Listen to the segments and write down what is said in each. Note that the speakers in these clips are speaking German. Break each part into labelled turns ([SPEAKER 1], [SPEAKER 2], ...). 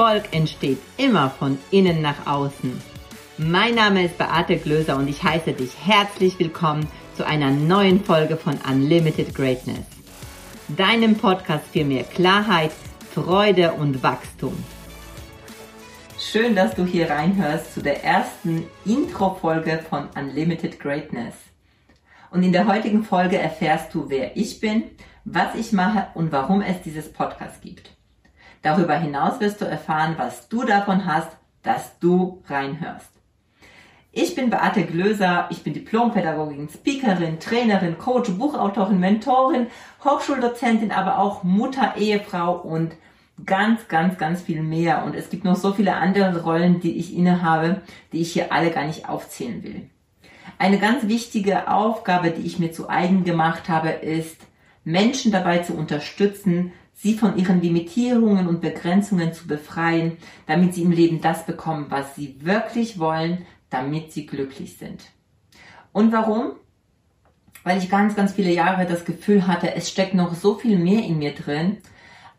[SPEAKER 1] Erfolg entsteht immer von innen nach außen. Mein Name ist Beate Glöser und ich heiße dich herzlich willkommen zu einer neuen Folge von Unlimited Greatness. Deinem Podcast für mehr Klarheit, Freude und Wachstum. Schön, dass du hier reinhörst zu der ersten Intro-Folge von Unlimited Greatness. Und in der heutigen Folge erfährst du, wer ich bin, was ich mache und warum es dieses Podcast gibt. Darüber hinaus wirst du erfahren, was du davon hast, dass du reinhörst. Ich bin Beate Glöser, ich bin Diplompädagogin, Speakerin, Trainerin, Coach, Buchautorin, Mentorin, Hochschuldozentin, aber auch Mutter, Ehefrau und ganz, ganz, ganz viel mehr. Und es gibt noch so viele andere Rollen, die ich innehabe, die ich hier alle gar nicht aufzählen will. Eine ganz wichtige Aufgabe, die ich mir zu eigen gemacht habe, ist, Menschen dabei zu unterstützen, sie von ihren Limitierungen und Begrenzungen zu befreien, damit sie im Leben das bekommen, was sie wirklich wollen, damit sie glücklich sind. Und warum? Weil ich ganz, ganz viele Jahre das Gefühl hatte, es steckt noch so viel mehr in mir drin,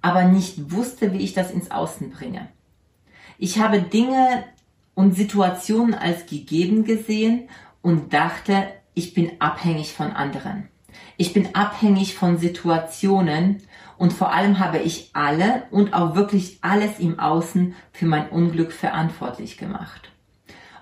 [SPEAKER 1] aber nicht wusste, wie ich das ins Außen bringe. Ich habe Dinge und Situationen als gegeben gesehen und dachte, ich bin abhängig von anderen. Ich bin abhängig von Situationen und vor allem habe ich alle und auch wirklich alles im Außen für mein Unglück verantwortlich gemacht.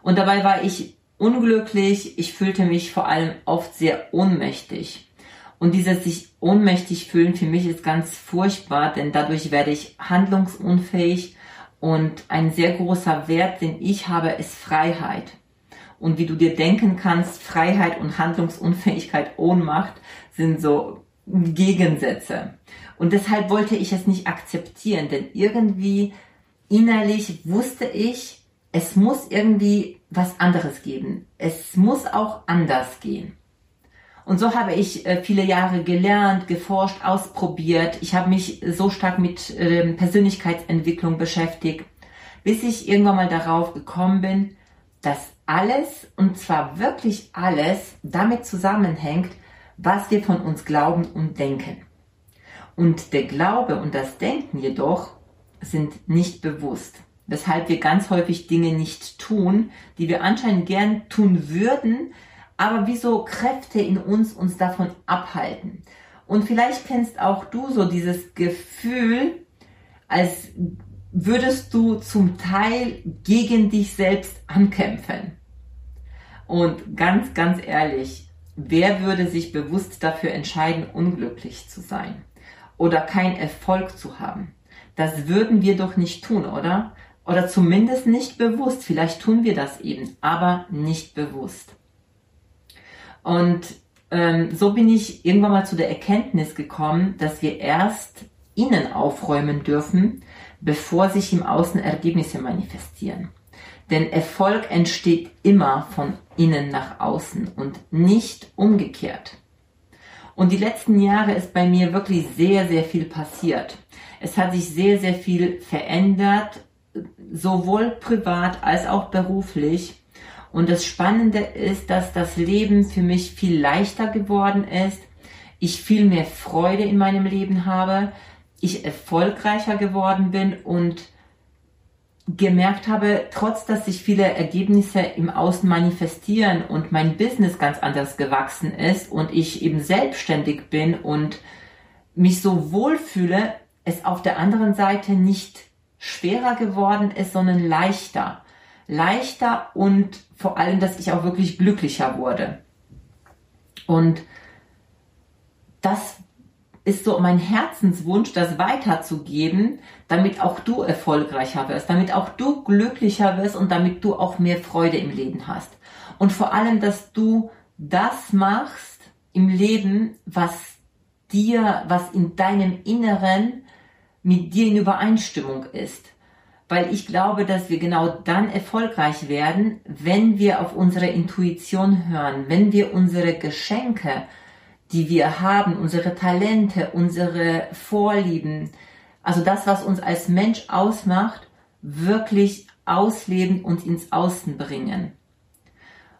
[SPEAKER 1] Und dabei war ich unglücklich, ich fühlte mich vor allem oft sehr ohnmächtig. Und dieses sich ohnmächtig fühlen für mich ist ganz furchtbar, denn dadurch werde ich handlungsunfähig und ein sehr großer Wert, den ich habe, ist Freiheit. Und wie du dir denken kannst, Freiheit und Handlungsunfähigkeit, Ohnmacht sind so Gegensätze. Und deshalb wollte ich es nicht akzeptieren, denn irgendwie innerlich wusste ich, es muss irgendwie was anderes geben. Es muss auch anders gehen. Und so habe ich äh, viele Jahre gelernt, geforscht, ausprobiert. Ich habe mich so stark mit ähm, Persönlichkeitsentwicklung beschäftigt, bis ich irgendwann mal darauf gekommen bin, dass alles, und zwar wirklich alles, damit zusammenhängt, was wir von uns glauben und denken. Und der Glaube und das Denken jedoch sind nicht bewusst, weshalb wir ganz häufig Dinge nicht tun, die wir anscheinend gern tun würden, aber wie so Kräfte in uns uns davon abhalten. Und vielleicht kennst auch du so dieses Gefühl, als würdest du zum Teil gegen dich selbst ankämpfen. Und ganz, ganz ehrlich, wer würde sich bewusst dafür entscheiden, unglücklich zu sein oder keinen Erfolg zu haben? Das würden wir doch nicht tun, oder? Oder zumindest nicht bewusst. Vielleicht tun wir das eben, aber nicht bewusst. Und ähm, so bin ich irgendwann mal zu der Erkenntnis gekommen, dass wir erst innen aufräumen dürfen, bevor sich im Außen Ergebnisse manifestieren. Denn Erfolg entsteht immer von innen nach außen und nicht umgekehrt. Und die letzten Jahre ist bei mir wirklich sehr, sehr viel passiert. Es hat sich sehr, sehr viel verändert, sowohl privat als auch beruflich. Und das Spannende ist, dass das Leben für mich viel leichter geworden ist. Ich viel mehr Freude in meinem Leben habe. Ich erfolgreicher geworden bin und gemerkt habe, trotz dass sich viele Ergebnisse im Außen manifestieren und mein Business ganz anders gewachsen ist und ich eben selbstständig bin und mich so wohlfühle, es auf der anderen Seite nicht schwerer geworden ist, sondern leichter. Leichter und vor allem, dass ich auch wirklich glücklicher wurde. Und das ist so mein Herzenswunsch, das weiterzugeben, damit auch du erfolgreicher wirst, damit auch du glücklicher wirst und damit du auch mehr Freude im Leben hast. Und vor allem, dass du das machst im Leben, was dir, was in deinem Inneren mit dir in Übereinstimmung ist. Weil ich glaube, dass wir genau dann erfolgreich werden, wenn wir auf unsere Intuition hören, wenn wir unsere Geschenke, die wir haben, unsere Talente, unsere Vorlieben, also das, was uns als Mensch ausmacht, wirklich ausleben und ins Außen bringen.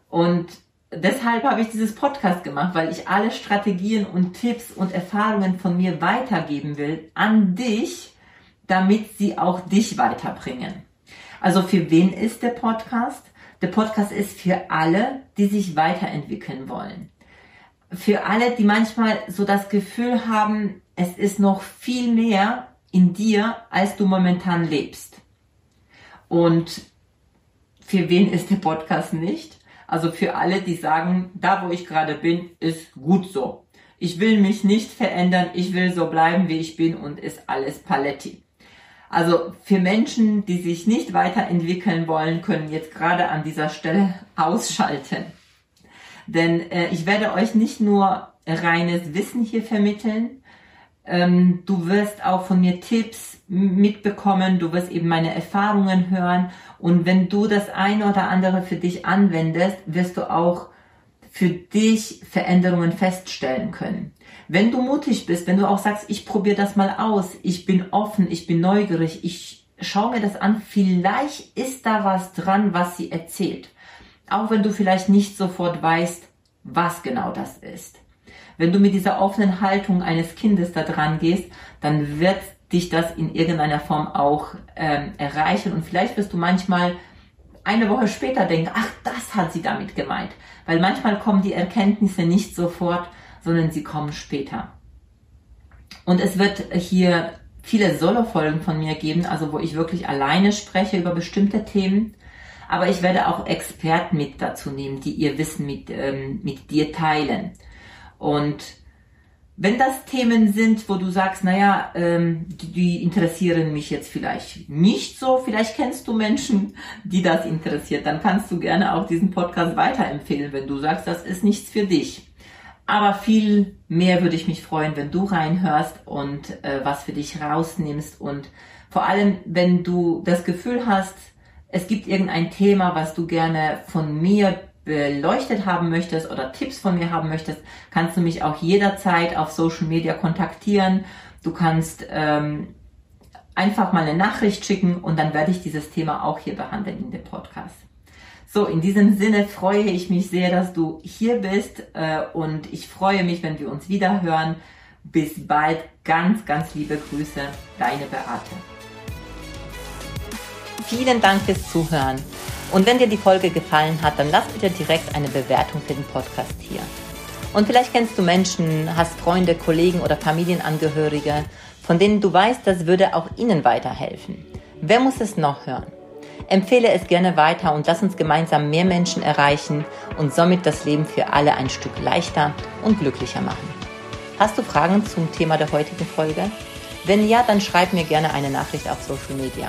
[SPEAKER 1] Und deshalb habe ich dieses Podcast gemacht, weil ich alle Strategien und Tipps und Erfahrungen von mir weitergeben will an dich, damit sie auch dich weiterbringen. Also für wen ist der Podcast? Der Podcast ist für alle, die sich weiterentwickeln wollen. Für alle, die manchmal so das Gefühl haben, es ist noch viel mehr in dir, als du momentan lebst. Und für wen ist der Podcast nicht? Also für alle, die sagen, da wo ich gerade bin, ist gut so. Ich will mich nicht verändern, ich will so bleiben, wie ich bin und ist alles Paletti. Also für Menschen, die sich nicht weiterentwickeln wollen, können jetzt gerade an dieser Stelle ausschalten. Denn äh, ich werde euch nicht nur reines Wissen hier vermitteln, ähm, du wirst auch von mir Tipps mitbekommen, du wirst eben meine Erfahrungen hören und wenn du das eine oder andere für dich anwendest, wirst du auch für dich Veränderungen feststellen können. Wenn du mutig bist, wenn du auch sagst, ich probiere das mal aus, ich bin offen, ich bin neugierig, ich schaue mir das an, vielleicht ist da was dran, was sie erzählt. Auch wenn du vielleicht nicht sofort weißt, was genau das ist. Wenn du mit dieser offenen Haltung eines Kindes da dran gehst, dann wird dich das in irgendeiner Form auch ähm, erreichen und vielleicht wirst du manchmal eine Woche später denken, ach, das hat sie damit gemeint. Weil manchmal kommen die Erkenntnisse nicht sofort, sondern sie kommen später. Und es wird hier viele Solo-Folgen von mir geben, also wo ich wirklich alleine spreche über bestimmte Themen. Aber ich werde auch Experten mit dazu nehmen, die ihr Wissen mit, ähm, mit dir teilen. Und wenn das Themen sind, wo du sagst, naja, ähm, die, die interessieren mich jetzt vielleicht nicht so, vielleicht kennst du Menschen, die das interessiert, dann kannst du gerne auch diesen Podcast weiterempfehlen, wenn du sagst, das ist nichts für dich. Aber viel mehr würde ich mich freuen, wenn du reinhörst und äh, was für dich rausnimmst und vor allem, wenn du das Gefühl hast, es gibt irgendein Thema, was du gerne von mir beleuchtet haben möchtest oder Tipps von mir haben möchtest, kannst du mich auch jederzeit auf Social Media kontaktieren. Du kannst ähm, einfach mal eine Nachricht schicken und dann werde ich dieses Thema auch hier behandeln in dem Podcast. So, in diesem Sinne freue ich mich sehr, dass du hier bist äh, und ich freue mich, wenn wir uns wieder hören. Bis bald, ganz, ganz liebe Grüße, deine Beate. Vielen Dank fürs Zuhören. Und wenn dir die Folge gefallen hat, dann lass bitte direkt eine Bewertung für den Podcast hier. Und vielleicht kennst du Menschen, hast Freunde, Kollegen oder Familienangehörige, von denen du weißt, das würde auch ihnen weiterhelfen. Wer muss es noch hören? Empfehle es gerne weiter und lass uns gemeinsam mehr Menschen erreichen und somit das Leben für alle ein Stück leichter und glücklicher machen. Hast du Fragen zum Thema der heutigen Folge? Wenn ja, dann schreib mir gerne eine Nachricht auf Social Media.